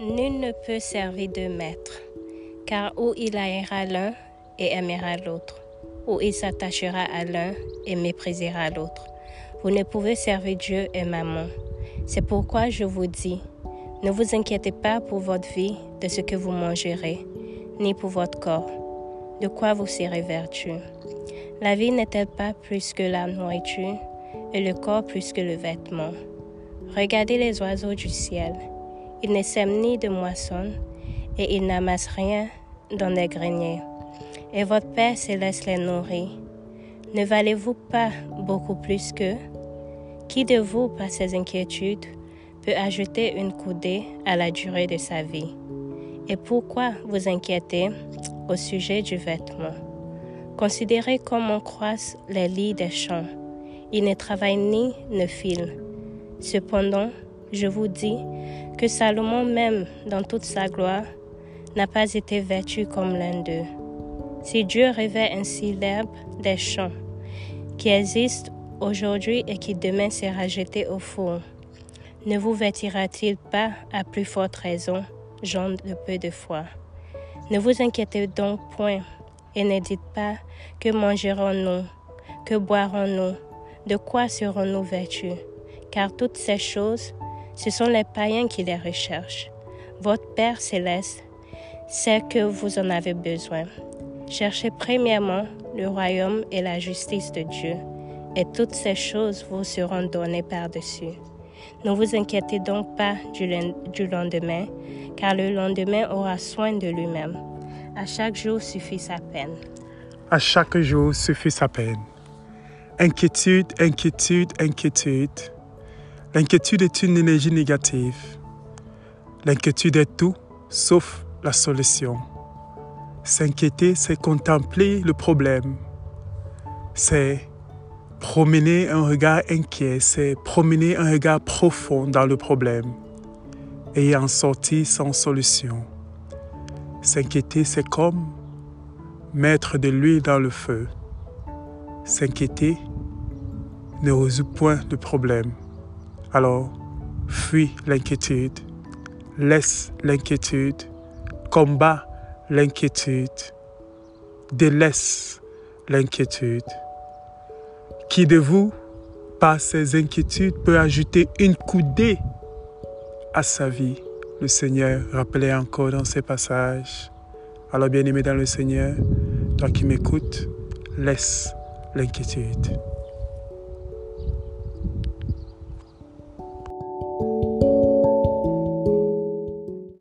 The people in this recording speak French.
nul ne peut servir deux maîtres, car ou il haïra l'un et aimera l'autre, ou il s'attachera à l'un et méprisera l'autre. Vous ne pouvez servir Dieu et maman. C'est pourquoi je vous dis, ne vous inquiétez pas pour votre vie de ce que vous mangerez, ni pour votre corps, de quoi vous serez vertu? La vie n'est-elle pas plus que la nourriture, et le corps plus que le vêtement? Regardez les oiseaux du ciel. Ils ne sèment ni de moissonnent, et ils n'amassent rien dans les greniers. Et votre Père céleste les nourrit. Ne valez-vous pas beaucoup plus qu'eux? Qui de vous, par ses inquiétudes, peut ajouter une coudée à la durée de sa vie? Et pourquoi vous inquiétez au sujet du vêtement? Considérez comment croissent les lits des champs. Ils ne travaillent ni ne filent. Cependant, je vous dis que Salomon même, dans toute sa gloire, n'a pas été vêtu comme l'un d'eux. Si Dieu revêt ainsi l'herbe des champs, qui existe aujourd'hui et qui demain sera jetée au four, ne vous vêtira-t-il pas à plus forte raison, gens de peu de foi? Ne vous inquiétez donc point et ne dites pas que mangerons-nous, que boirons-nous, de quoi serons-nous vêtus, car toutes ces choses, ce sont les païens qui les recherchent. Votre Père céleste sait que vous en avez besoin. Cherchez premièrement le royaume et la justice de Dieu, et toutes ces choses vous seront données par-dessus. Ne vous inquiétez donc pas du, lendemain, car le lendemain aura soin de lui-même. À chaque jour suffit sa peine. À chaque jour suffit sa peine. Inquiétude, inquiétude, inquiétude. L'inquiétude est une énergie négative. L'inquiétude est tout sauf la solution. S'inquiéter, c'est contempler le problème. C'est promener un regard inquiet, c'est promener un regard profond dans le problème et en sortir sans solution. S'inquiéter, c'est comme mettre de l'huile dans le feu. S'inquiéter ne résout point le problème. Alors, fuis l'inquiétude, laisse l'inquiétude, combat l'inquiétude, délaisse l'inquiétude. Qui de vous, par ses inquiétudes, peut ajouter une coudée à sa vie? Le Seigneur rappelait encore dans ces passages. Alors bien-aimé dans le Seigneur, toi qui m'écoutes, laisse l'inquiétude.